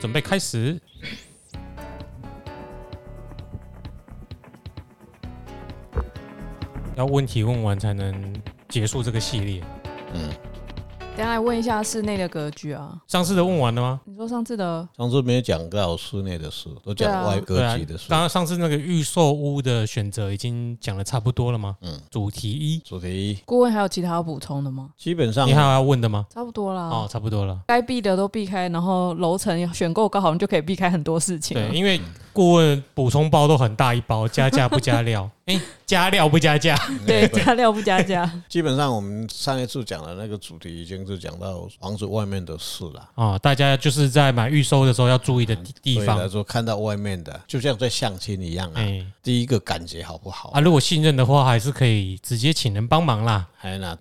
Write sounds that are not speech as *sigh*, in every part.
准备开始。要问题问完才能结束这个系列。嗯。先来问一下室内的格局啊，上次的问完了吗？你说上次的，上次没有讲到室内的事，都讲外格局的事。当然上次那个预售屋的选择已经讲的差不多了吗？嗯，主题一，主题一，顾问还有其他要补充的吗？基本上你还有要问的吗？差不多了哦，差不多了，该避的都避开，然后楼层选购刚好，你就可以避开很多事情。对，因为顾问补充包都很大一包，加价不加料。*laughs* 哎，加料不加价？*laughs* 对，加料不加价。*laughs* 基本上我们上一次讲的那个主题已经是讲到房子外面的事了啊，大家就是在买预售的时候要注意的地方。说看到外面的，就像在相亲一样啊。第一个感觉好不好啊？如果信任的话，还是可以直接请人帮忙啦。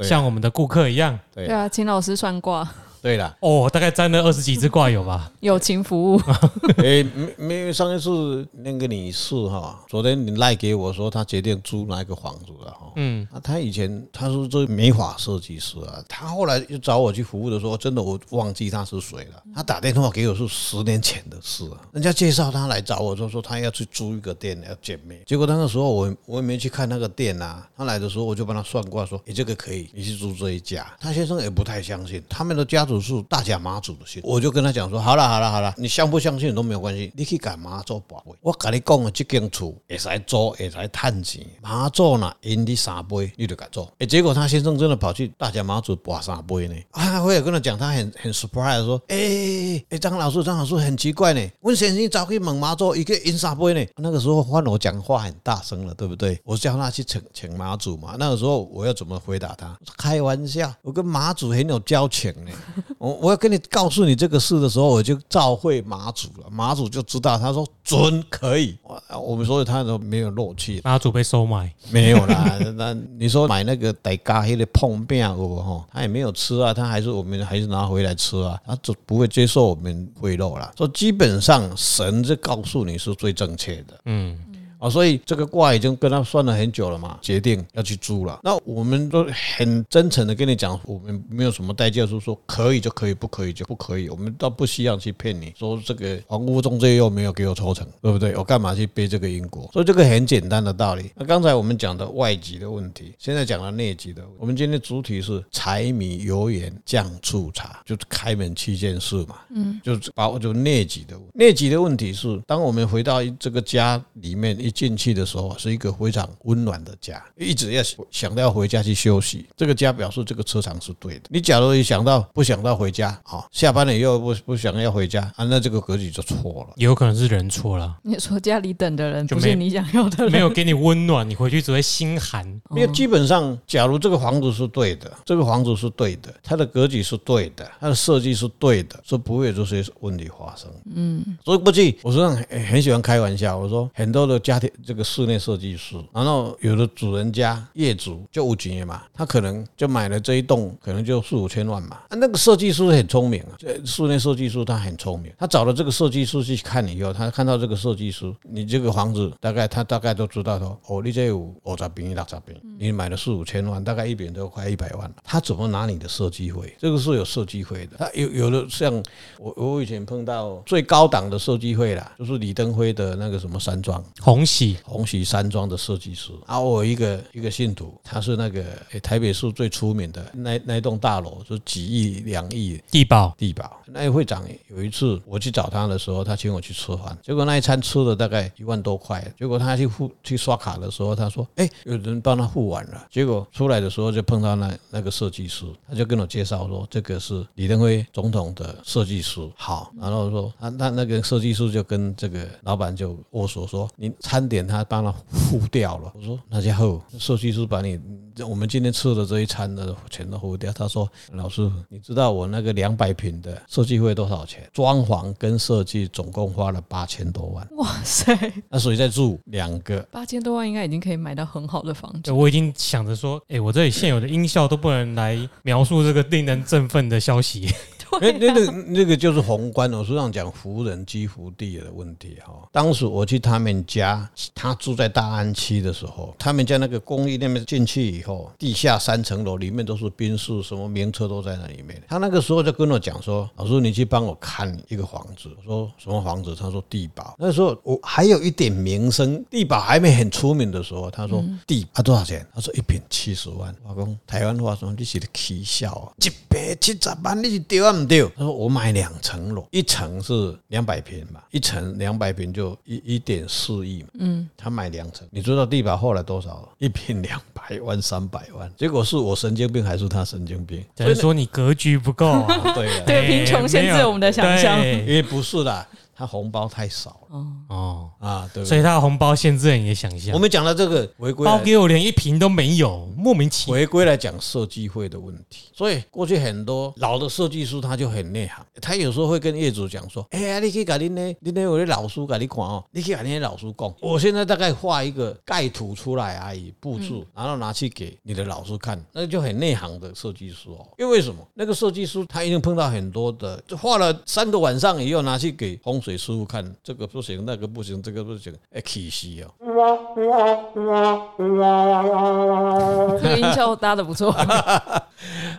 像我们的顾客一样。对啊，请老师算卦。对了，哦，大概占了二十几只卦有吧？友情服务。*laughs* 哎，没没有上一次那个女士哈，昨天你赖给我说她决定租哪一个房子了哈。嗯，啊，她以前她说这美法设计师啊，她后来又找我去服务的时候，真的我忘记她是谁了。她打电话给我是十年前的事啊，人家介绍她来找我，就说她要去租一个店要见面。结果那个时候我我也没去看那个店啊，她来的时候我就帮她算卦说，你这个可以，你去租这一家。她先生也不太相信，他们的家。是大甲妈祖的信，我就跟他讲说：好了好了好了，你相不相信都没有关系，你去干妈祖跋杯。我跟你讲的这间厝会使租，会使赚钱。妈祖呢，赢你三杯，你就敢做。哎，结果他先生真的跑去大甲妈祖跋三杯呢。啊，我也跟他讲，他很很 surprise，说：哎哎，张老师张老师很奇怪呢，我先生早去问妈祖，一个赢三杯呢。那个时候换我讲话很大声了，对不对？我叫他去请请妈祖嘛。那个时候我要怎么回答他？开玩笑，我跟妈祖很有交情呢。*laughs* 我我要跟你告诉你这个事的时候，我就召会马祖了，马祖就知道，他说准可以。我们所以他都没有漏气，马祖被收买没有啦。*laughs* 那你说买那个大家黑的碰饼哦，哈，他也没有吃啊，他还是我们还是拿回来吃啊，他就不会接受我们贿赂了。说基本上神就告诉你是最正确的，嗯。啊，所以这个卦已经跟他算了很久了嘛，决定要去租了。那我们都很真诚的跟你讲，我们没有什么代价，就是说可以就可以，不可以就不可以。我们倒不需要去骗你说这个房屋中介又没有给我抽成，对不对？我干嘛去背这个因果？所以这个很简单的道理。那刚才我们讲的外籍的问题，现在讲了内籍的。我们今天主题是柴米油盐酱醋茶，就是开门七件事嘛。嗯，就是把就内籍的内籍的问题是，当我们回到这个家里面一进去的时候是一个非常温暖的家，一直要想到要回家去休息。这个家表示这个车场是对的。你假如一想到不想到回家，好，下班了以后不不想要回家啊，那这个格局就错了。有可能是人错了。你说家里等的人不是你想要的人，没有给你温暖，你回去只会心寒。*laughs* 因为基本上，假如这个房子是对的，这个房子是对的，它的格局是对的，它的设计是对的，是不会有这些问题发生。嗯，所以过去，我说很很喜欢开玩笑，我说很多的家。这个室内设计师，然后有的主人家业主就五几年嘛，他可能就买了这一栋，可能就四五千万嘛。啊，那个设计师很聪明啊，这室内设计师他很聪明，他找了这个设计师去看以后，他看到这个设计师，你这个房子大概他大概都知道说，哦，你这有五十平、六十平，你买了四五千万，大概一坪都快一百万了。他怎么拿你的设计费？这个是有设计费的。他有有的像我我以前碰到最高档的设计费啦，就是李登辉的那个什么山庄鸿禧。鸿禧山庄的设计师啊，我一个一个信徒，他是那个台北市最出名的那那栋大楼，就几亿两亿地保地保。那位会长有一次我去找他的时候，他请我去吃饭，结果那一餐吃了大概一万多块，结果他去付去刷卡的时候，他说：“哎，有人帮他付完了。”结果出来的时候就碰到那那个设计师，他就跟我介绍说：“这个是李登辉总统的设计师。”好，然后说他那那个设计师就跟这个老板就握手说：“你餐点他。”他帮他付掉了。我说那家伙，设计师把你我们今天吃的这一餐的钱都付掉。他说老师，你知道我那个两百平的设计费多少钱？装潢跟设计总共花了八千多万。哇塞！那所以在住两个八千多万，应该已经可以买到很好的房子。我已经想着说，哎，我这里现有的音效都不能来描述这个令人振奋的消息。哎，那个那个就是宏观，我书上讲，福人居福地的问题哈。当时我去他们家，他住在大安区的时候，他们家那个公寓那边进去以后，地下三层楼里面都是宾士，什么名车都在那里面。他那个时候就跟我讲说：“老师，你去帮我看一个房子。”我说：“什么房子？”他说：“地保。”那时候我还有一点名声，地保还没很出名的时候，他说：“地啊多少钱？”他说：“一坪七十万。”我讲台湾话说：“你是在起笑啊？一百七十万，你是对啊？唔对？”他说：“我买两层楼，一层是两百平吧，一层两百平就一一点四亿嘛。嗯，他买两层，你知道地保后来多少？一平两百万、三百万。结果是我神经病还是他神经病？所以说你格局不够啊。*laughs* 对啊，对，贫穷限制我们的想象。因为不是啦。他红包太少了哦啊，对，所以他的红包限制了你的想象。我们讲到这个违规，包给我连一瓶都没有，莫名其妙。违规来讲设计会的问题，所以过去很多老的设计师他就很内行，他有时候会跟业主讲说：“哎呀，你可以赶紧呢，你那我的老师赶紧看哦，你可以赶紧老师讲，我现在大概画一个盖图出来而已，布置，然后拿去给你的老师看，那就很内行的设计师哦。因为什么？那个设计师他一定碰到很多的，就画了三个晚上以后拿去给风水师傅看。”这个不行，那个不行，这个不行，哎，气死哦！*laughs* 这个音效搭的不错。*laughs*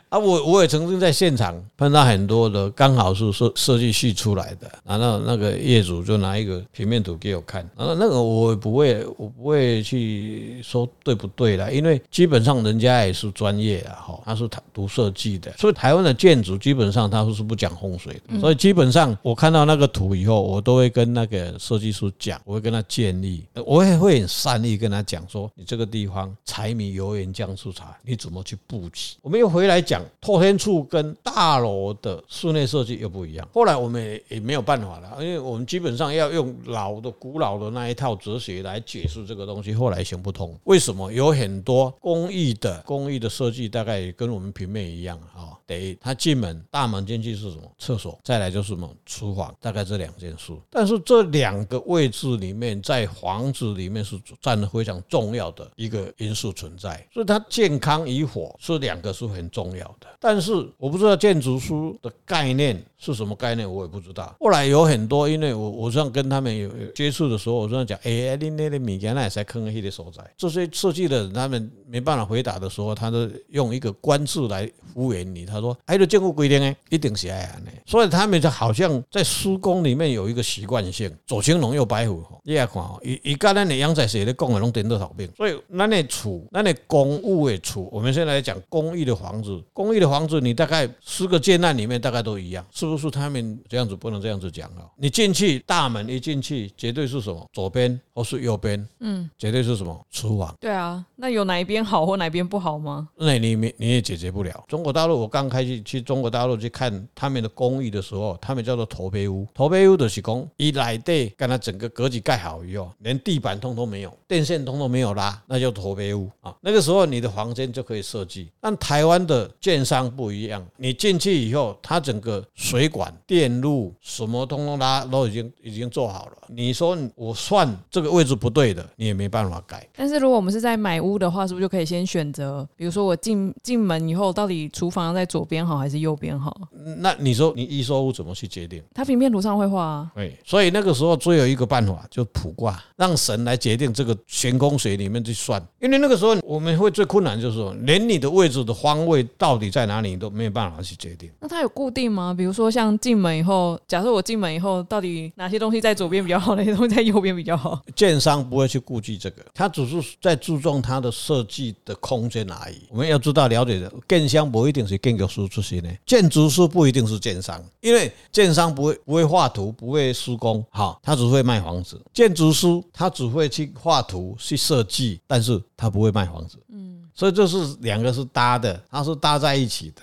啊，我我也曾经在现场碰到很多的，刚好是设设计系出来的，然后那个业主就拿一个平面图给我看，然后那个我不会，我不会去说对不对啦，因为基本上人家也是专业啊哈，他是读设计的，所以台湾的建筑基本上他是不讲风水的，所以基本上我看到那个图以后，我都会跟那个设计师讲，我会跟他建议，我也会很善意跟他讲说，你这个地方柴米油盐酱醋茶，你怎么去布局？我们又回来讲透天处跟大楼的室内设计又不一样。后来我们也也没有办法了，因为我们基本上要用老的、古老的那一套哲学来解释这个东西，后来行不通。为什么？有很多公寓的公寓的设计，大概跟我们平面一样啊。得他进门，大门进去是什么？厕所，再来就是什么？厨房，大概这两件事。但是这两个位置里面，在房子里面是占了非常重要的一个因素存在，所以它健康与否是两个是很重要的。但是我不知道建筑师的概念是什么概念，我也不知道。后来有很多，因为我我这样跟他们有接触的时候，我这样讲，哎，你那个物件那也是坑黑的所在。这些设计的人他们没办法回答的时候，他都用一个官字来敷衍你。他说，还有建筑规定呢，一定是这样的。所以他们就好像在施工里面有一个习惯性。左青龙右白虎，你也看哦，一一个咱的阳宅你的供的拢颠倒头病，所以那那厝，那那公务的厝，我们现在来讲公寓的房子，公寓的房子，你大概十个建案里面大概都一样，是不是？他们这样子不能这样子讲啊！你进去大门一进去，绝对是什么？左边或是右边？嗯，绝对是什么？厨房？对啊，那有哪一边好或哪一边不好吗？那你你你也解决不了。中国大陆，我刚开始去中国大陆去看他们的公寓的时候，他们叫做头埤屋，头埤屋的是讲一来。地，跟他整个格局盖好以后，连地板通通没有，电线通通没有拉，那叫头埤屋啊。那个时候你的房间就可以设计。但台湾的建商不一样，你进去以后，它整个水管、电路什么通通拉都已经已经做好了。你说我算这个位置不对的，你也没办法改。但是如果我们是在买屋的话，是不是就可以先选择？比如说我进进门以后，到底厨房要在左边好还是右边好？那你说你一说屋怎么去决定？它平面图上会画啊。对，所以那个时候只有一个办法，就卜卦，让神来决定这个悬空水里面去算。因为那个时候我们会最困难，就是说连你的位置的方位到底在哪里，你都没有办法去决定。那它有固定吗？比如说像进门以后，假设我进门以后，到底哪些东西在左边比较好，哪些东西在右边比较好？建商不会去顾忌这个，他只是在注重他的设计的空间而已。我们要知道了解的，建商不一定是建筑师出身的，建筑师不一定是建商，因为建商不会不会画图，不会施工，好，他只会卖房子。建筑师他只会去画图去设计，但是他不会卖房子。嗯，所以这是两个是搭的，它是搭在一起的。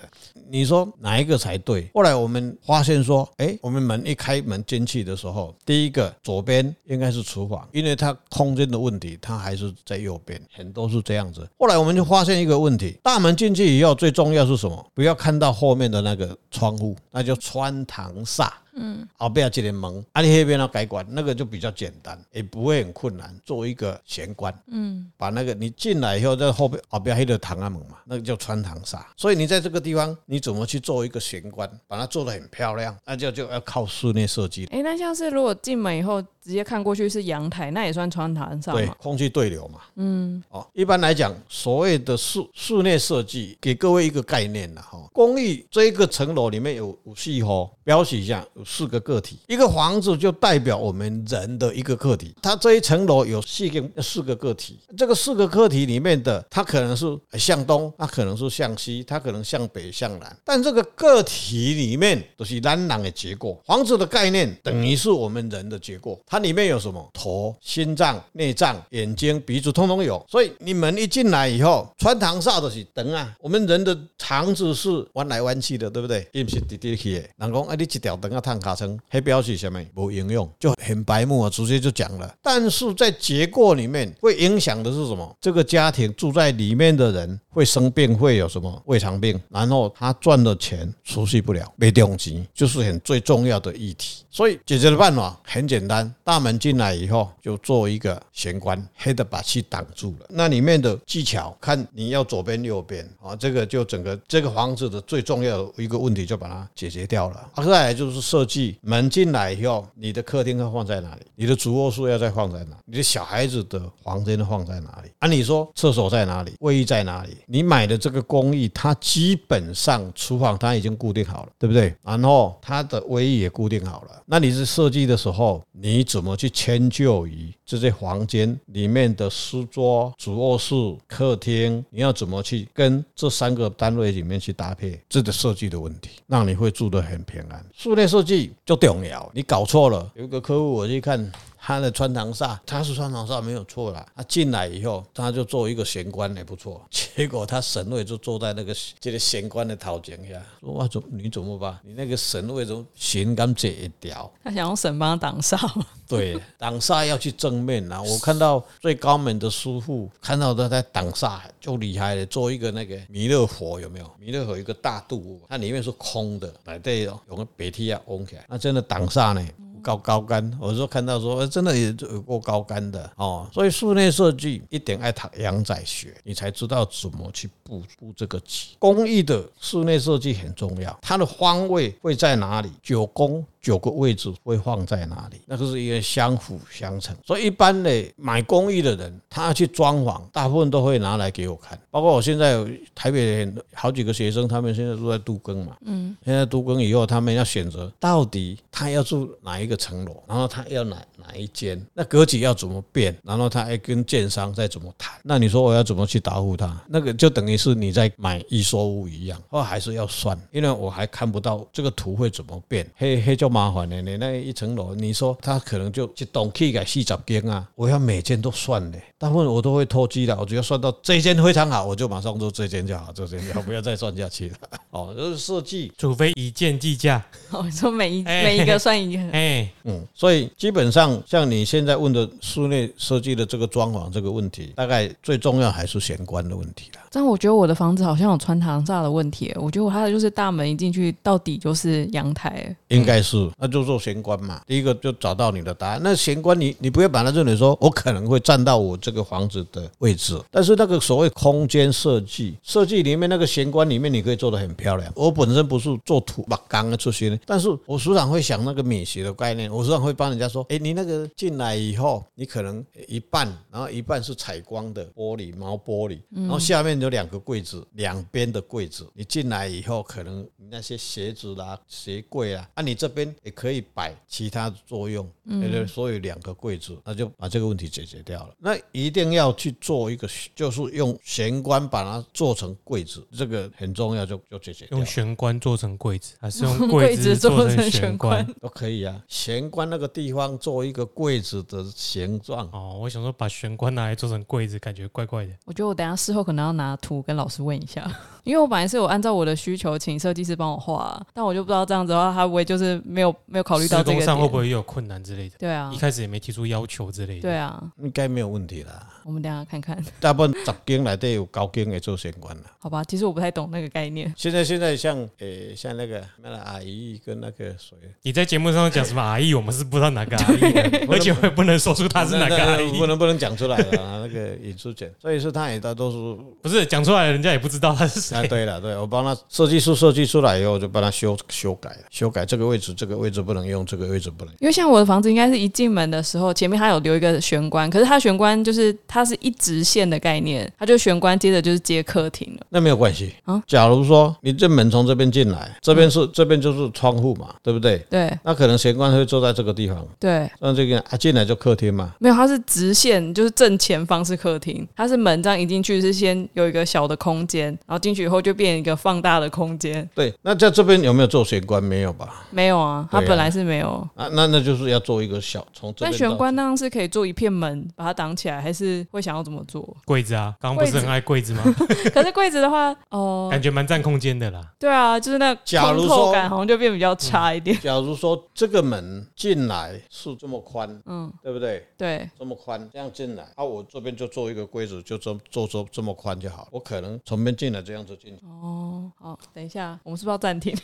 你说哪一个才对？后来我们发现说，哎，我们门一开门进去的时候，第一个左边应该是厨房，因为它空间的问题，它还是在右边，很多是这样子。后来我们就发现一个问题，大门进去以后，最重要是什么？不要看到后面的那个窗户，那叫穿堂煞。嗯，后边这个门，啊，你那边要改管，那个就比较简单，也不会很困难，做一个玄关，嗯，把那个你进来以后，在后边后边黑的唐阿门嘛，那个叫穿堂煞，所以你在这个地方，你怎么去做一个玄关，把它做得很漂亮，那就就要靠室内设计。哎，那像是如果进门以后直接看过去是阳台，那也算穿堂煞吗？对，空气对流嘛，嗯，哦，一般来讲，所谓的室室内设计，给各位一个概念了哈，公寓这一个层楼里面有五系吼，标示一下有四个个体，一个房子就代表我们人的一个个体，它这一层楼有四个四个个体，这个四个个体里面的，它可能是向东，它可能是向西，它可能向北向南，但这个个体里面都是咱人的结构，房子的概念等于是我们人的结构，它里面有什么头、心脏、内脏、眼睛、鼻子，通通有，所以你们一进来以后，穿堂煞的是等啊，我们人的肠子是弯来弯去的，对不对？也不是直直去的。人讲啊，你一条灯啊，碳卡成，黑表示什么？无营养，就很白目啊，直接就讲了。但是在结构里面会影响的是什么？这个家庭住在里面的人会生病，会有什么胃肠病？然后他赚的钱储蓄不了，没动机，就是很最重要的议题。所以解决的办法很简单，大门进来以后就做一个玄关，黑的把气挡住了。那里面的技巧，看你要左边右边啊，这个就整个这个房子的最重要的一个问题就把它解决掉了。啊，再来就是设计门进来以后，你的客厅要放在哪里？你的主卧室要再放在哪？你的小孩子的房间要放在哪里？啊，你说厕所在哪里？卫浴在哪里？你买的这个公寓，它基本上厨房它已经固定好了，对不对？然后它的卫浴也固定好了。那你是设计的时候，你怎么去迁就于这些房间里面的书桌、主卧室、客厅？你要怎么去跟这三个单位里面去搭配？这个设计的问题，让你会住得很平安。室内设计就重要，你搞错了。有一个客户我去看。他的穿堂煞，他是穿堂煞没有错啦。他进来以后，他就做一个玄关也不错。*laughs* 结果他神位就坐在那个这个玄关的头前下，说哇，怎你怎么办？你那个神位怎么玄关这一条？他想用神帮他挡煞。*laughs* 对，挡煞要去正面啊。我看到最高门的师傅看到他在挡煞就厉害了，做一个那个弥勒佛有没有？弥勒佛一个大肚，它里面是空的，来对哦，用个白铁啊拱起来，那真的挡煞呢。高高杆，我说看到说，真的也有过高杆的哦。所以室内设计一定爱读阳仔学，你才知道怎么去布布这个局。公寓的室内设计很重要，它的方位会在哪里？九宫。九个位置会放在哪里？那个是一个相辅相成，所以一般的买公寓的人，他要去装潢，大部分都会拿来给我看。包括我现在台北好几个学生，他们现在都在都更嘛，嗯，现在都更以后，他们要选择到底他要住哪一个层楼，然后他要哪哪一间，那格局要怎么变，然后他还跟建商再怎么谈。那你说我要怎么去答复他？那个就等于是你在买预售屋一样，或还是要算，因为我还看不到这个图会怎么变，嘿嘿就。麻烦了，你那一层楼，你说他可能就一栋起改四十间啊，我要每间都算的，大部分我都会偷机的，我只要算到这间非常好，我就马上做这间就好，这间就好，*laughs* 不要再算下去了。哦，就是设计，除非一件计价。*laughs* 哦，你说每一每一个算一个，哎，嗯，所以基本上像你现在问的室内设计的这个装潢这个问题，大概最重要还是玄关的问题了。但我觉得我的房子好像有穿堂煞的问题，我觉得我它的就是大门一进去到底就是阳台，应该是。那就做玄关嘛，第一个就找到你的答案。那玄关你你不要把它认为说，我可能会占到我这个房子的位置，但是那个所谓空间设计，设计里面那个玄关里面你可以做的很漂亮。我本身不是做土木工的出身，但是我时常会想那个美学的概念，我时常会帮人家说，哎，你那个进来以后，你可能一半，然后一半是采光的玻璃毛玻璃，然后下面有两个柜子，两边的柜子，你进来以后可能那些鞋子啦、鞋柜啊，啊，你这边。也可以摆其他的作用，嗯，所以两个柜子，那就把这个问题解决掉了。那一定要去做一个，就是用玄关把它做成柜子，这个很重要，就就解决掉。用玄关做成柜子，还是用 *laughs* 柜子做成玄关都可以啊。玄关那个地方做一个柜子的形状。哦，我想说把玄关拿来做成柜子，感觉怪怪的。我觉得我等下事后可能要拿图跟老师问一下，*laughs* 因为我本来是有按照我的需求请设计师帮我画，但我就不知道这样子的话，他会不会就是没有没有考虑到这个上会不会有困难之类的？对啊，一开始也没提出要求之类的。对啊，应该没有问题啦。我们等下看看。*laughs* 大部分十间来都有高间的做玄关了。好吧，其实我不太懂那个概念。现在现在像诶、欸，像那个那个阿姨跟那个谁，你在节目上讲什么阿姨？我们是不知道哪个阿姨，*laughs* *laughs* 而且我也不能说出他是哪个阿姨，不能不能讲出来了啊。那个隐私权，所以说他也大多数不是讲出来，人家也不知道他是谁。啊，对了，对我帮他设计师设计出来以后，就帮他修修改了，修改这个位置，这个位置不能用，这个位置不能用。因为像我的房子，应该是一进门的时候，前面它有留一个玄关，可是它玄关就是它是一直线的概念，它就玄关接着就是接客厅了。那没有关系啊。假如说你这门从这边进来，这边是、嗯、这边就是窗户嘛，对不对？对。那可能玄关会坐在这个地方。对。那这个啊进来就客厅嘛。没有，它是直线，就是正前方是客厅，它是门这样一进去是先有一个小的空间，然后进去以后就变一个放大的空间。对。那在这边有没有做玄关？没有吧？没有啊，它本来是没有。啊，那那就是要做一个小从这。那玄关那样是可以做一片门把它挡起来，还是会想要怎么做？柜子啊，刚刚不是很爱柜子吗？*laughs* 可是柜子的话，哦，感觉蛮占空间的啦。对啊，就是那通透感好像就变比较差一点。假如说这个门进来是这么宽，嗯，对不对？对，这么宽，这样进来，啊，我这边就做一个柜子，就这做做这么宽就好。我可能从边进来这样子进去。哦，好，等一下，我们是不是要暂停？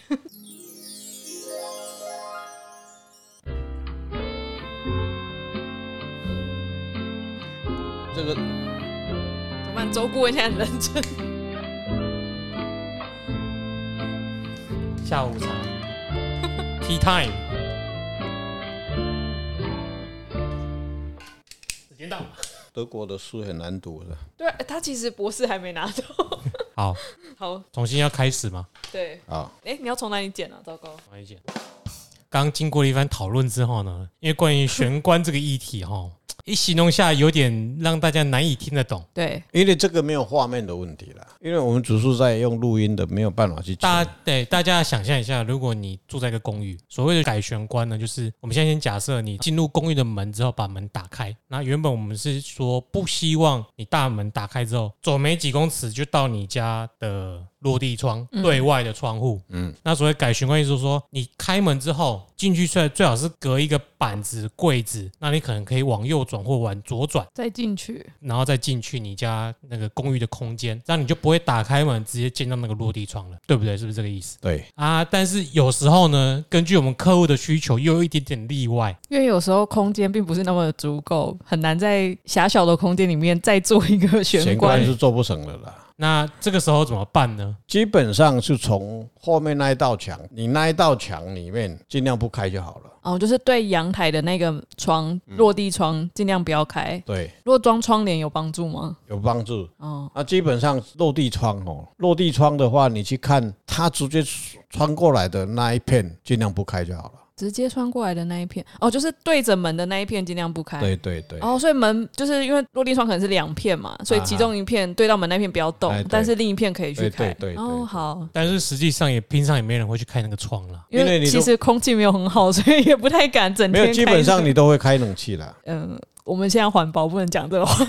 这个怎么办？周顾问现在认真。下午茶，tea time。德国的书很难读的。对，他其实博士还没拿到。*laughs* 好，*laughs* 好，重新要开始吗？对。好。哎，你要从哪里剪啊？糟糕。哪里剪？刚经过了一番讨论之后呢，因为关于玄关这个议题哈。一形容下有点让大家难以听得懂，对，因为这个没有画面的问题了，因为我们只是在用录音的，没有办法去。大家对大家想象一下，如果你住在一个公寓，所谓的改玄关呢，就是我们现在先假设你进入公寓的门之后，把门打开。那原本我们是说不希望你大门打开之后，走没几公尺就到你家的落地窗对外的窗户。嗯，那所谓改玄关意思就是说，你开门之后进去出来，最好是隔一个板子柜子，那你可能可以往右转或往左转，再进去，然后再进去你家那个公寓的空间，这样你就不会打开门直接见到那个落地窗了，对不对？是不是这个意思？对啊，但是有时候呢，根据我们客户的需求，又有一点点例外，因为有时候空间并不是那么的足够，很难在狭小的空间里面再做一个玄关，玄关是做不成的啦。那这个时候怎么办呢？基本上是从后面那一道墙，你那一道墙里面尽量不开就好了。哦，就是对阳台的那个窗，落地窗尽量不要开。对，如果装窗帘有帮助吗？有帮助。哦，那基本上落地窗哦，落地窗的话，你去看它直接穿过来的那一片，尽量不开就好了。直接穿过来的那一片哦，就是对着门的那一片尽量不开。对对对。哦，所以门就是因为落地窗可能是两片嘛，所以其中一片对到门那片不要动，但是另一片可以去开。对对。哦，好。但是实际上也平常也没人会去开那个窗了，因为其实空气没有很好，所以也不太敢整天。没有，基本上你都会开冷气啦。嗯，我们现在环保不能讲这个话。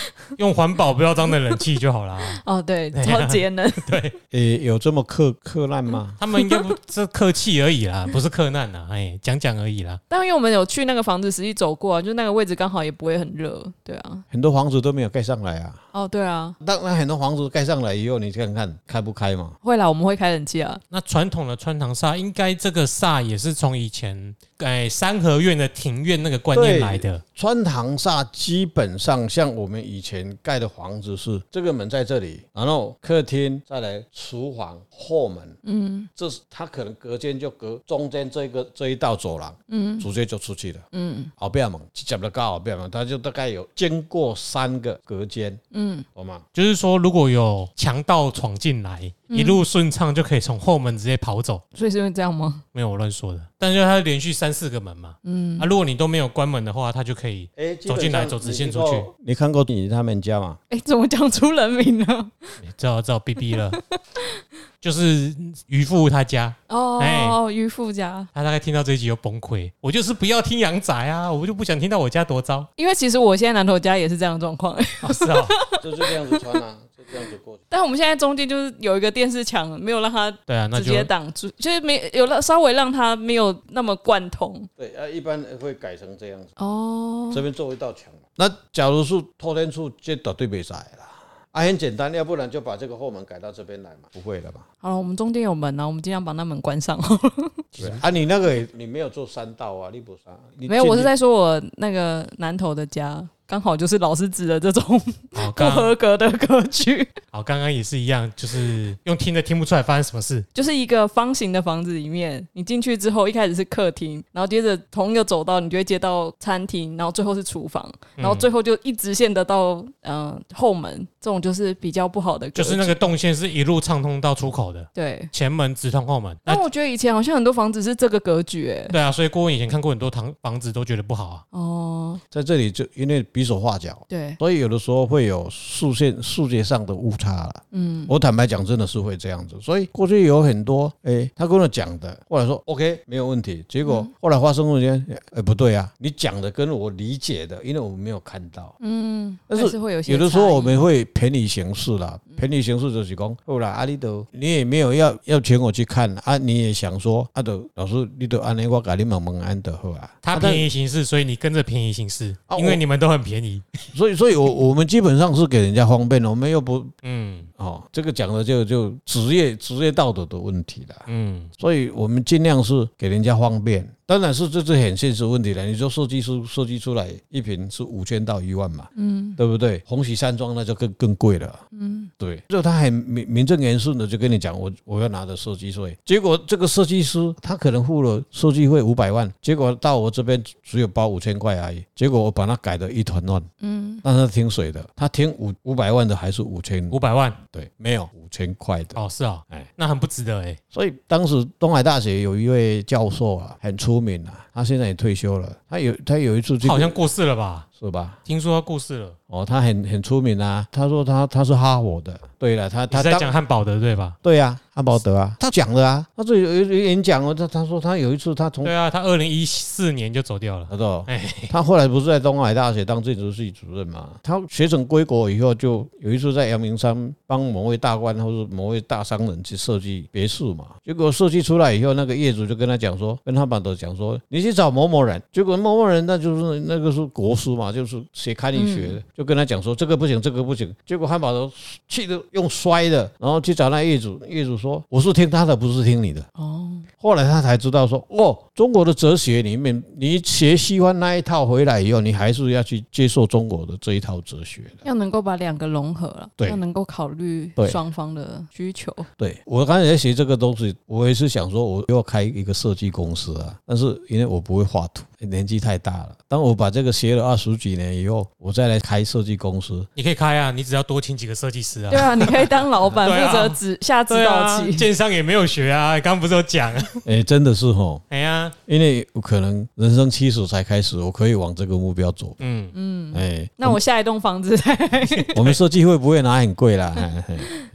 *laughs* 用环保不要脏的冷气就好了。*laughs* 哦，对，超节能。*laughs* 对，诶，有这么克克难吗？他们应该不是客气而已啦，不是克难呐，哎，讲讲而已啦。但因为我们有去那个房子实际走过，就那个位置刚好也不会很热，对啊。很多房子都没有盖上来啊。哦，对啊。当然很多房子盖上来以后，你看看开不开嘛？会啦，我们会开冷气啊。那传统的穿堂煞，应该这个煞也是从以前哎三合院的庭院那个观念来的。穿堂煞基本上像我们以前盖的房子是这个门在这里，然后客厅再来厨房后门，嗯，这是它可能隔间就隔中间这个这一道走廊，嗯，直接就出去了，嗯，后边门接不到后边门，它就大概有经过三个隔间，嗯，懂吗？就是说如果有强盗闯进来。一路顺畅就可以从后门直接跑走，所以是因为这样吗？没有我乱说的，但是它连续三四个门嘛，嗯，啊，如果你都没有关门的话，它就可以走进来走直线出去。你看过你他们家吗？哎，怎么讲出人名了？知道知道，B B 了。*laughs* 就是渔夫他家哦，哦，渔夫家，他大概听到这一集就崩溃。我就是不要听阳宅啊，我就不想听到我家多糟。因为其实我现在南头家也是这样的状况，哦是 *laughs* 啊，就这样子穿啊。这样子过，但我们现在中间就是有一个电视墙，没有让它对啊，那直接挡住，就是没有让稍微让它没有那么贯通。对啊，一般会改成这样子哦。这边做一道墙，那假如是透天处，这绝对没晒啦。啊，很简单，要不然就把这个后门改到这边来嘛，不会了吧？好了，我们中间有门呢，我们尽量把那门关上。*laughs* 对啊，你那个你没有做三道啊，你不三？没有，我是在说我那个南头的家。刚好就是老师指的这种 *laughs* 不合格的格局。好，刚刚也是一样，就是用听的听不出来发生什么事。就是一个方形的房子里面，你进去之后，一开始是客厅，然后接着同一个走道，你就会接到餐厅，然后最后是厨房，然后最后就一直线的到嗯、呃、后门。这种就是比较不好的，就是那个动线是一路畅通到出口的。对，前门直通后门。但我觉得以前好像很多房子是这个格局，哎。对啊，所以郭文以前看过很多房房子都觉得不好啊。哦，在这里就因为比手画脚，对，所以有的时候会有数线、视觉上的误差了。嗯，我坦白讲，真的是会这样子。所以过去有很多，哎，他跟我讲的，后来说 OK 没有问题，结果后来发生问题，哎，不对啊，你讲的跟我理解的，因为我们没有看到。嗯，但是会有有的时候我们会。陪你行事啦，便宜形式就是讲，后来阿里都你也没有要要请我去看啊，你也想说啊，都老师你都安尼我给你慢慢安的好啊。他便宜行事，所以你跟着便宜行事，因为你们都很便宜，所以所以我我们基本上是给人家方便，我们又不嗯哦，这个讲的就就职业职业道德的问题了，嗯，所以我们尽量是给人家方便。当然是这是很现实问题了。你说设计师设计出来一瓶是五千到一万嘛，嗯，对不对？鸿禧山庄那就更更贵了，嗯，对。就他很名名正言顺的就跟你讲，我我要拿着设计费。结果这个设计师他可能付了设计费五百万，结果到我这边只有包五千块而已。结果我把它改得一团乱，嗯，但是他听谁的？他停五五百万的还是五千？五百万？对，没有五千块的。哦，是啊，哎，那很不值得哎。所以当时东海大学有一位教授啊，很出名啊，他现在也退休了。他有他有一次，好像过世了吧？是吧？听说他过世了。哦，他很很出名啊。他说他他是哈佛的。对了，他他在讲汉堡德对吧？对呀，汉堡德啊，他讲的啊。他这有有有演讲哦。他他说他有一次他从对啊，他二零一四年就走掉了。他说，他后来不是在东海大学当建筑系主任嘛？他学成归国以后，就有一次在阳明山帮某位大官或者某位大商人去设计别墅嘛。结果设计出来以后，那个业主就跟他讲说，跟汉堡德讲说，你去找某某人。结果某某人那就是那个是国师嘛，就是学开力学的，就跟他讲说这个不行，这个不行。结果汉堡都气得用摔的，然后去找那业主，业主说我是听他的，不是听你的。哦，后来他才知道说，哦，中国的哲学里面，你学西方那一套回来以后，你还是要去接受中国的这一套哲学的，要能够把两个融合了，对，要能够考虑双方的需求。对，我刚才在学这个东西，我也是想说，我要开一个设计公司啊，但是因为我我不会画图。年纪太大了。当我把这个学了二十几年以后，我再来开设计公司。你可以开啊，你只要多请几个设计师啊。对啊，你可以当老板，*laughs* 负责指下指导棋。建商也没有学啊，刚刚不是有讲？*laughs* 哎，真的是吼。哎呀，因为我可能人生七十才开始，我可以往这个目标走。嗯嗯。哎，那我下一栋房子，*laughs* 我们设计会不会拿很贵啦？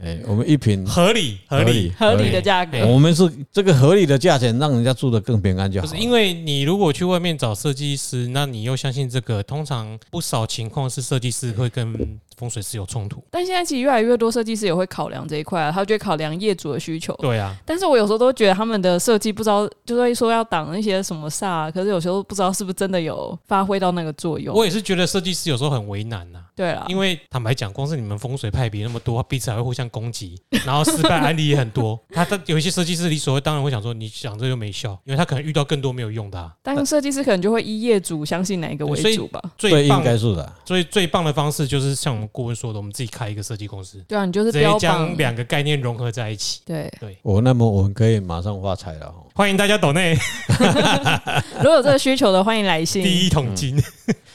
哎，我们一平合理合理合理的价格。我们是这个合理的价钱，让人家住得更平安就好。不是因为你如果去外面。找设计师，那你又相信这个？通常不少情况是设计师会跟风水是有冲突。但现在其实越来越多设计师也会考量这一块啊，他就会考量业主的需求。对啊。但是我有时候都觉得他们的设计不知道，就会说要挡那些什么煞，可是有时候不知道是不是真的有发挥到那个作用。我也是觉得设计师有时候很为难呐。对啊，因为坦白讲，光是你们风水派别那么多，彼此还会互相攻击，然后失败案例也很多。*laughs* 他他有一些设计师理所当然会想说，你想这又没效，因为他可能遇到更多没有用的啊。但设计师可能就会依业主相信哪一个为主吧。最应该是的。所以最棒的方式就是像我们顾问说的，我们自己开一个设计公司。对啊，你就是直接将两个概念融合在一起。对对。哦，那么我们可以马上发财了。欢迎大家抖内。*laughs* 如果有这个需求的，欢迎来信。*laughs* 第一桶金。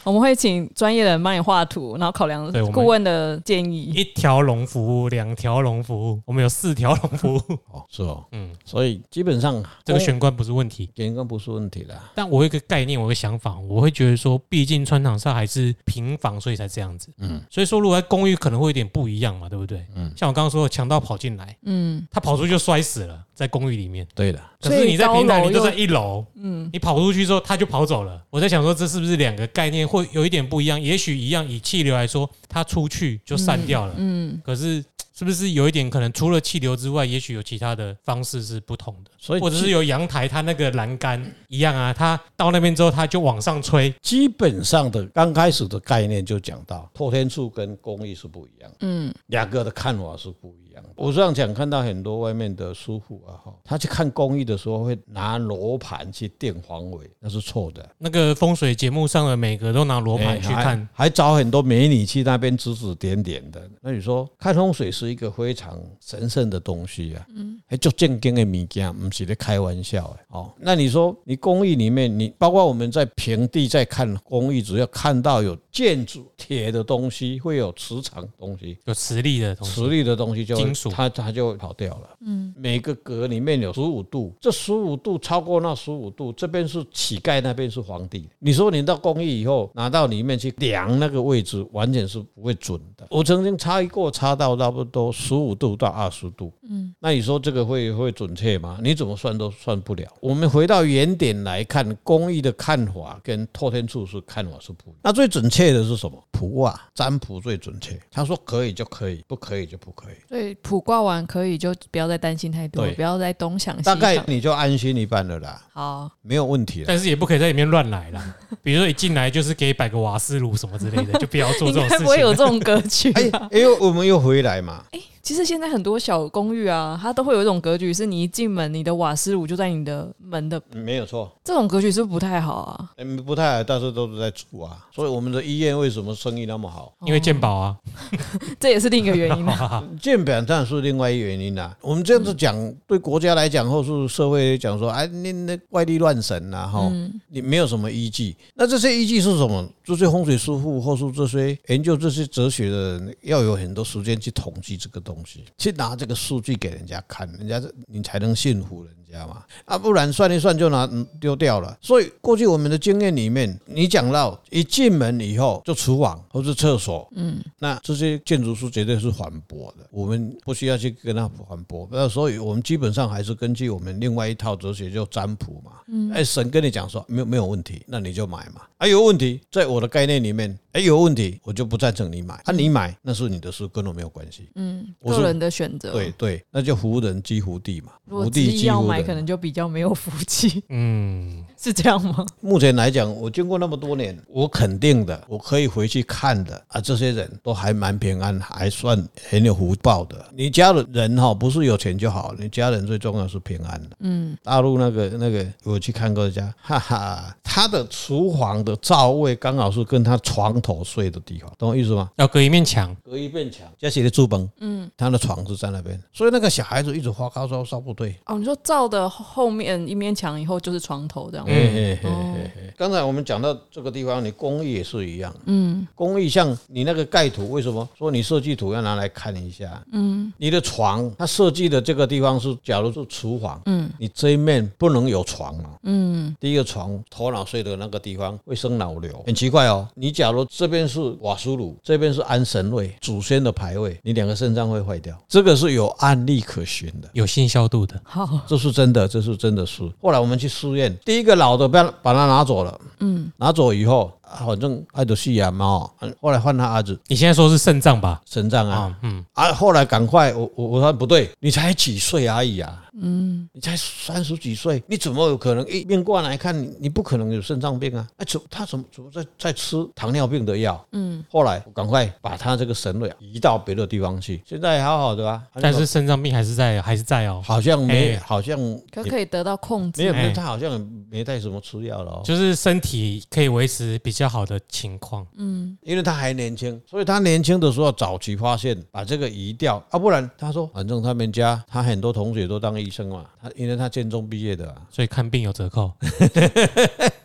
我们会请专业的人帮你画图，然后考量顾问的建议。一条龙服务，两条龙服务，我们有四条龙服务。*laughs* 哦，是哦，嗯，所以基本上这个玄关不是问题，玄关不是问题啦。但我有一个概念，我有个想法，我会觉得说，毕竟穿堂上还是平房，所以才这样子。嗯，所以说如果在公寓可能会有点不一样嘛，对不对？嗯，像我刚刚说的，强盗跑进来，嗯，他跑出去就摔死了，在公寓里面。对的。可是你在平台，你就在一楼，嗯，你跑出去之后，他就跑走了。我在想说，这是不是两个概念会有一点不一样？也许一样，以气流来说，它出去就散掉了，嗯，可是。是不是有一点可能？除了气流之外，也许有其他的方式是不同的。所以，或者是有阳台，它那个栏杆一样啊。它到那边之后，它就往上吹。基本上的刚开始的概念就讲到，透天处跟公寓是不一样。嗯，两个的看法是不一样。我这样讲，看到很多外面的师傅啊，哈，他去看公寓的时候会拿罗盘去定方位，那是错的。那个风水节目上的每个都拿罗盘去看，还找很多美女去那边指指点点的。那你说看风水是？一个非常神圣的东西啊，嗯，还做正经的物件，不是在开玩笑的哦。那你说，你公寓里面，你包括我们在平地在看公寓，只要看到有建筑铁的东西，会有磁场东西，有磁力的东西，磁力的东西就金属，它它就会跑掉了。嗯，每个格里面有十五度，这十五度超过那十五度，这边是乞丐，那边是皇帝。你说你到工艺以后拿到里面去量那个位置，完全是不会准的。我曾经猜过，差到差不多。十五度到二十度，嗯，那你说这个会会准确吗？你怎么算都算不了。我们回到原点来看，工艺的看法跟透天处是看法是不一样。那最准确的是什么？卜啊，占卜最准确。他说可以就可以，不可以就不可以。所以卜卦完可以就不要再担心太多，不要再东想西想。大概你就安心一半了啦。好，没有问题了。但是也不可以在里面乱来啦。*laughs* 比如说一进来就是给摆个瓦斯炉什么之类的，就不要做这种事情。*laughs* 不会有这种格局。哎，因为我们又回来嘛。其实现在很多小公寓啊，它都会有一种格局，是你一进门，你的瓦斯炉就在你的门的，没有错。这种格局是不是不太好啊？嗯，不太好，但是都是在住啊。所以我们的医院为什么生意那么好？因为健保啊，*laughs* 这也是另一个原因啊。*laughs* 健保当然是另外一个原因啦。我们这样子讲，对国家来讲，或是社会讲，说，哎，那那外力乱神呐，哈，你没有什么依据。那这些依据是什么？这些风水师傅，或是这些研究这些哲学的人，要有很多时间去统计这个东去拿这个数据给人家看，人家你才能信服人。知道吗？啊，不然算一算就拿丢掉了。所以过去我们的经验里面，你讲到一进门以后就厨房或是厕所，嗯，那这些建筑师绝对是反驳的。我们不需要去跟他反驳。那所以我们基本上还是根据我们另外一套哲学，叫占卜嘛。嗯，哎，神跟你讲说没有没有问题，那你就买嘛。啊，有问题，在我的概念里面，哎，有问题，我就不赞成你买。啊，你买那是你的事，跟我没有关系。嗯，个人的选择。对对，那就福人积福地嘛。福地积福人。可能就比较没有福气，嗯，是这样吗？目前来讲，我经过那么多年，我肯定的，我可以回去看的啊，这些人都还蛮平安，还算很有福报的。你家的人哈，不是有钱就好，你家人最重要是平安的。嗯，大陆那个那个，我去看过一家，哈哈，他的厨房的灶位刚好是跟他床头睡的地方，懂我意思吗？要隔一面墙，隔一面墙，家写的住崩，嗯，他的床是在那边，所以那个小孩子一直发高烧，烧不对。哦，你说灶的后面一面墙以后就是床头这样。嗯，刚才我们讲到这个地方，你工艺也是一样。嗯，工艺像你那个盖图，为什么说你设计图要拿来看一下？嗯，你的床它设计的这个地方是，假如是厨房，嗯，你这一面不能有床啊。嗯，第一个床头脑睡的那个地方会生脑瘤，很奇怪哦。你假如这边是瓦斯炉，这边是安神位、祖先的牌位，你两个肾脏会坏掉。这个是有案例可循的，有信效度的。好，这是真的，这是真的书。后来我们去书院，第一个老的被把它拿走了，嗯，拿走以后。反正爱的是呀嘛，后来换他儿子。你现在说是肾脏吧？肾脏啊，嗯啊，后来赶快，我我我说不对，你才几岁而已啊，嗯，你才三十几岁，你怎么有可能一面过来看你？你不可能有肾脏病啊？哎，怎他怎么怎么在在吃糖尿病的药？嗯，后来我赶快把他这个神位移到别的地方去，现在还好好的啊。但是肾脏病还是在，还是在哦，好像没，好像可可以得到控制。没有，没有，他好像没带什么吃药了，就是身体可以维持比较好的情况，嗯，因为他还年轻，所以他年轻的时候早期发现，把这个移掉啊，不然他说，反正他们家他很多同学都当医生嘛，他因为他建中毕业的，所以看病有折扣。*laughs*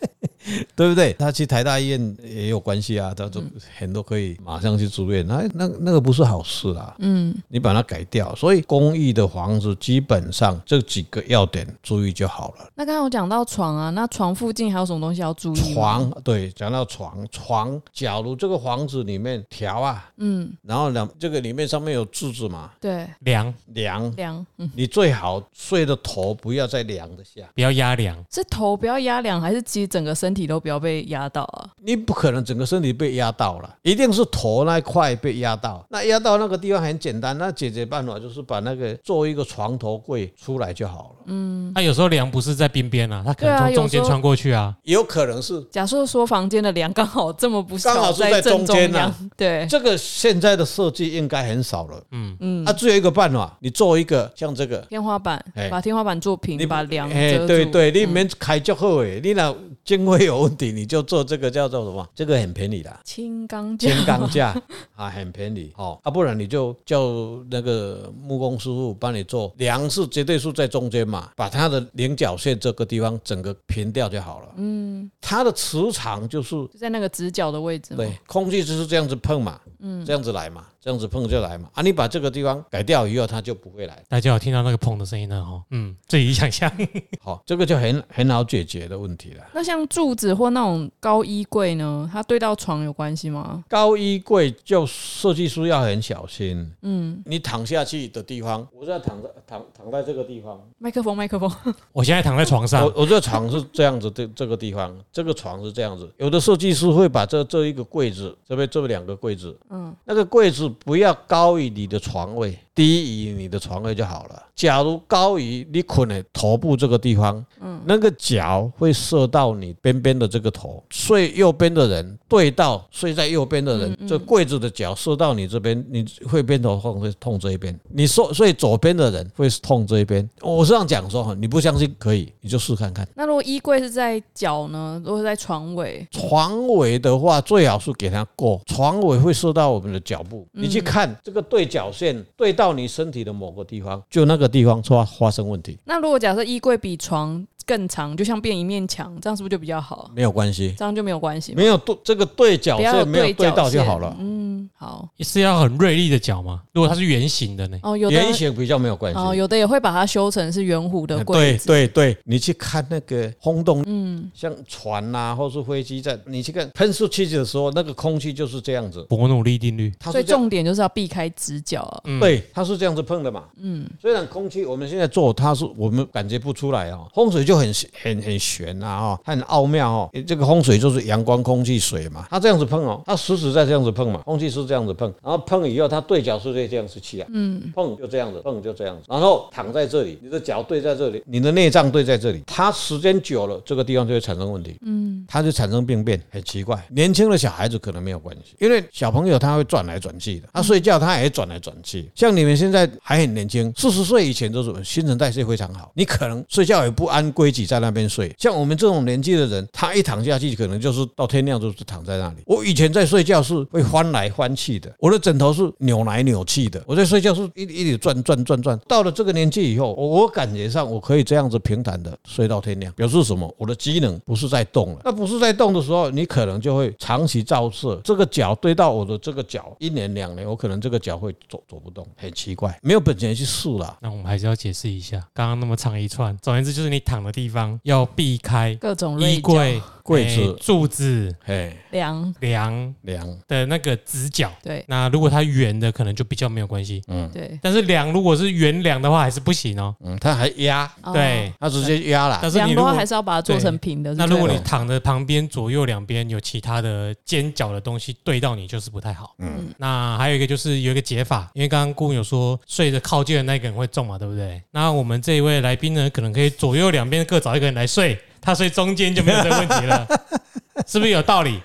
*laughs* 对不对？他去台大医院也有关系啊，他就很多可以马上去住院，那那那个不是好事啦。嗯，你把它改掉，所以公寓的房子基本上这几个要点注意就好了。那刚刚我讲到床啊，那床附近还有什么东西要注意？床对，讲到床，床，假如这个房子里面条啊，嗯，然后两这个里面上面有柱子嘛，对，梁梁梁，嗯，你最好睡的头不要在梁的下，不要压梁，是头不要压梁，还是其实整个身体都不要被压到啊？你不可能整个身体被压到了，一定是头那一块被压到。那压到那个地方很简单，那解决办法就是把那个做一个床头柜出来就好了。嗯，那有时候梁不是在边边啊，它可能从中间穿过去啊，有可能是。假设说房间的梁刚好这么不刚好是在中间呢，对，这个现在的设计应该很少了。嗯嗯，那只有一个办法，你做一个像这个天花板，把天花板做平，你把梁哎，对对，你免开就好诶，你那经费有问题，你就做这个叫做什么？这个很便宜的，轻钢架，轻钢架 *laughs* 啊，很便宜哦。啊，不然你就叫那个木工师傅帮你做，梁是绝对数在中间嘛，把它的棱角线这个地方整个平掉就好了。嗯，它的磁场就是就在那个直角的位置。对，空气就是这样子碰嘛，嗯，这样子来嘛。这样子碰就来嘛啊！你把这个地方改掉以后，它就不会来。大家有听到那个碰的声音了？哈，嗯，自己想象。*laughs* 好，这个就很很好解决的问题了。那像柱子或那种高衣柜呢？它对到床有关系吗？高衣柜就设计师要很小心。嗯，你躺下去的地方，我现在躺在躺躺在这个地方。麦克风，麦克风。*laughs* 我现在躺在床上。*laughs* 我我这个床是这样子，的这个地方，这个床是这样子。有的设计师会把这这一个柜子，这边这两个柜子，嗯，那个柜子不要高于你的床位。低于你的床位就好了。假如高于你困的头部这个地方，嗯，那个脚会射到你边边的这个头。睡右边的人对到睡在右边的人，这柜子的脚射到你这边，你会边头痛会痛这一边。你说睡左边的人会痛这一边。我是这样讲说哈，你不相信可以，你就试看看。那如果衣柜是在脚呢？如果在床尾？床尾的话，最好是给它过。床尾会射到我们的脚步。你去看这个对角线对到。到你身体的某个地方，就那个地方出发生问题。那如果假设衣柜比床更长，就像变一面墙，这样是不是就比较好？没有关系，这样就没有关系。没有对这个对角线没有对到就好了。嗯，好。是要很锐利的角吗？如果它是圆形的呢？哦，有圆形比较没有关系。哦，有的也会把它修成是圆弧的柜子。对对对，你去看那个轰动，嗯，像船呐、啊，或是飞机在，你去看喷出气的时候，那个空气就是这样子。伯努利定律。所以重点就是要避开直角啊。嗯、对，它是这样子碰的嘛。嗯，虽然空气我们现在做，它是我们感觉不出来哦。风水就很很很。玄啊哈，它很奥妙哦。这个风水就是阳光、空气、水嘛。它这样子碰哦，它实实在这样子碰嘛。空气是这样子碰，然后碰以后，它对角是这样子起来。嗯，碰就这样子，碰就这样子。然后躺在这里，你的脚对在这里，你的内脏对在这里。它时间久了，这个地方就会产生问题。嗯，它就产生病变，很奇怪。年轻的小孩子可能没有关系，因为小朋友他会转来转去的，他睡觉他也转来转去。像你们现在还很年轻，四十岁以前都是新陈代谢非常好，你可能睡觉也不安规矩在那边睡。像我们这种年纪的人，他一躺下去，可能就是到天亮就是躺在那里。我以前在睡觉是会翻来翻去的，我的枕头是扭来扭去的。我在睡觉是一一直转转转转。到了这个年纪以后，我感觉上我可以这样子平坦的睡到天亮，表示什么？我的机能不是在动了。那不是在动的时候，你可能就会长期照射这个脚对到我的这个脚，一年两年，我可能这个脚会走走不动，很奇怪，没有本钱去试了。那我们还是要解释一下，刚刚那么长一串，总而言之就是你躺的地方要避开。各种衣柜。柜子、柱子、嘿，梁、梁、梁的那个直角，对。那如果它圆的，可能就比较没有关系，嗯，对。但是梁如果是圆梁的话，还是不行哦，嗯，它还压，对，它直接压了。但是你如果还是要把它做成平的。那如果你躺的旁边左右两边有其他的尖角的东西对到你，就是不太好。嗯。那还有一个就是有一个解法，因为刚刚顾问有说睡着靠近的那个人会重嘛，对不对？那我们这一位来宾呢，可能可以左右两边各找一个人来睡。他睡中间就没有这个问题了，*laughs* 是不是有道理？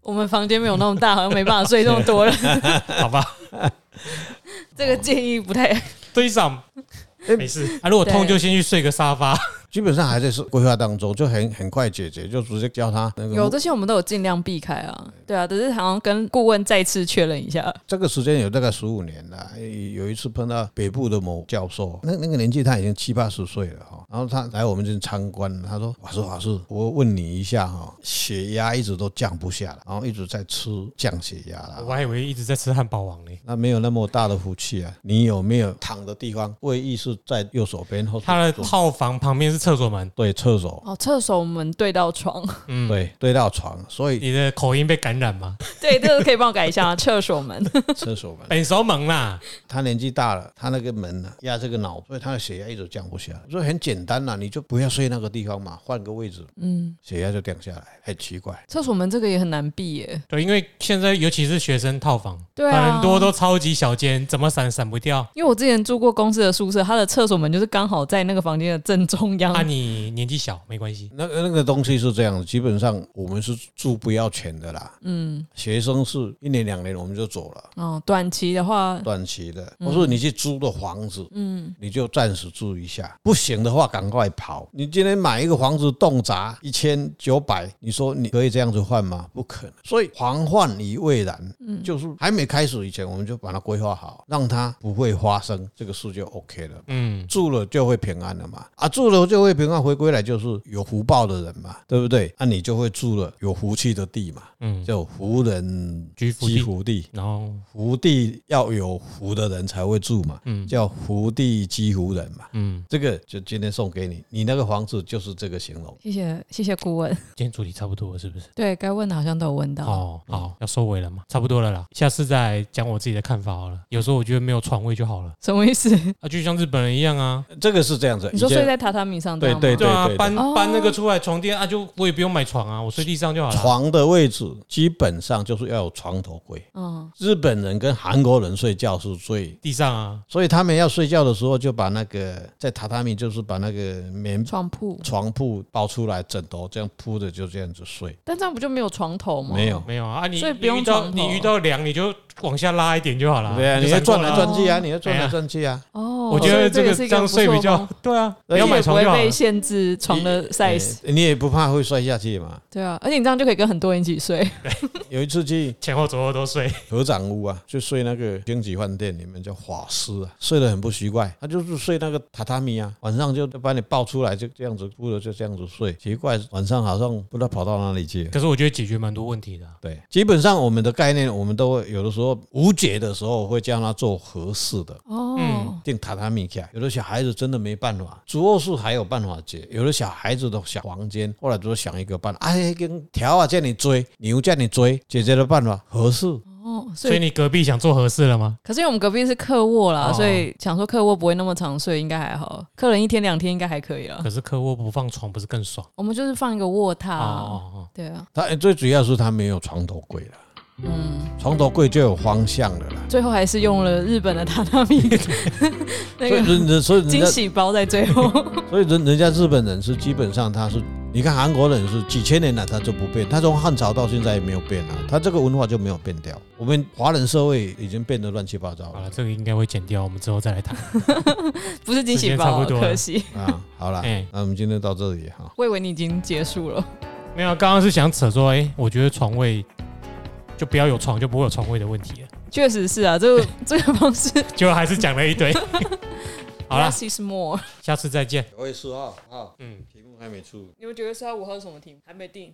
我们房间没有那么大，好像没办法睡这么多了。*laughs* 好吧，这个建议不太。*laughs* 对上，没事。啊，如果痛就先去睡个沙发。基本上还在是规划当中，就很很快解决，就直接叫他那个。有这些我们都有尽量避开啊，对啊，只是好像跟顾问再次确认一下。这个时间有大概十五年了，有一次碰到北部的某教授，那那个年纪他已经七八十岁了哈，然后他来我们这参观，他说：“法师法师，我问你一下哈，血压一直都降不下来，然后一直在吃降血压啦。”我还以为一直在吃汉堡王呢，那没有那么大的福气啊！你有没有躺的地方？位置是在右手边，或他的套房旁边是厕所门，对，厕所哦，厕所门对到床，嗯，对，对到床，所以你的口音被感染吗？对，这个可以帮我改一下啊，*laughs* 厕所门，厕所门，本熟门啦。他年纪大了，他那个门呢压这个脑，所以他的血压一直降不下来。所以很简单呐，你就不要睡那个地方嘛，换个位置，嗯，血压就降下来。很奇怪，厕所门这个也很难避耶。对，因为现在尤其是学生套房，对啊，很多都超级小间，怎么闪闪不掉。因为我之前住过公司的宿舍，他的厕所门就是刚好在那个房间的正中央。啊，你年纪小没关系。那那个东西是这样子，基本上我们是住不要钱的啦。嗯，学生是一年两年我们就走了。哦，短期的话，短期的，或是你去租的房子，嗯，你就暂时住一下，不行的话赶快跑。你今天买一个房子动辄一千九百，你说你可以这样子换吗？不可能。所以防患于未然，嗯，就是还没开始以前，我们就把它规划好，让它不会发生这个事就 OK 了。嗯，住了就会平安了嘛。啊，住了就会平安，回归来就是有福报的人嘛，对不对？那、啊、你就会住了有福气的地嘛。嗯，叫福人居福地，然后福地要有福的人才会住嘛。嗯，叫福地居福人嘛。嗯，这个就今天送给你，你那个房子就是这个形容。谢谢谢谢顾问。今天主题差不多了，是不是？对，该问的好像都有问到。哦，好，要收尾了嘛？差不多了啦，下次再讲我自己的看法好了。有时候我觉得没有床位就好了。什么意思？啊，就像日本人一样啊。这个是这样子。你说睡在榻榻米上，对对对啊，搬搬那个出来床垫啊，就我也不用买床啊，我睡地上就好了。床的位置基本上就是要有床头柜。嗯，日本人跟韩国人睡觉是睡地上啊，所以他们要睡觉的时候就把那个在榻榻米，就是把那个棉床铺床铺包出来，枕头这样铺着就这样子睡。但这样不就没有床头吗？没有没有啊，你所以不用床头，你遇到凉你就往下拉一点就好了。对啊，你要转来转去啊，你要转来转去啊。哦，我觉得这个这样睡比较对啊，不要买床就好。被限制床的 size，你也不怕会摔下去嘛？对啊，而且你这样就可以跟很多人一起睡。*laughs* 有一次去前后左右都睡合掌屋啊，就睡那个星级饭店里面叫法师啊，睡得很不习惯。他就是睡那个榻榻米啊，晚上就把你抱出来，就这样子铺着，就这样子睡。奇怪，晚上好像不知道跑到哪里去。可是我觉得解决蛮多问题的。对，基本上我们的概念，我们都会有的时候无解的时候会叫他做合适的哦，订榻榻米起来。有的小孩子真的没办法，主卧室还有办法解。有的小孩子的小房间，后来就想一个办法，哎，跟条啊叫你追，牛叫你追。解决的办法合适哦，所以你隔壁想做合适了吗？可是因为我们隔壁是客卧啦，所以想说客卧不会那么长睡，应该还好。客人一天两天应该还可以了。可是客卧不放床不是更爽？我们就是放一个卧榻，哦对啊。它最主要是它没有床头柜了，嗯，床头柜就有方向了啦。最后还是用了日本的榻榻米，*laughs* 那个所以惊喜包在最后。*laughs* 所以人人家日本人是基本上他是。你看韩国人是几千年来他就不变，他从汉朝到现在也没有变啊，他这个文化就没有变掉。我们华人社会已经变得乱七八糟了。好了，这个应该会剪掉，我们之后再来谈。*laughs* 不是惊喜包，可惜啊。好了，那我们今天到这里哈。我以为你已经结束了。没有，刚刚是想扯说，哎，我觉得床位就不要有床，就不会有床位的问题了。确实是啊，这个 *laughs* 这个方式就还是讲了一堆。*laughs* 好了，下次再见。九月四号，啊，嗯，题目还没出。你们九月四号五号是什么题目？还没定。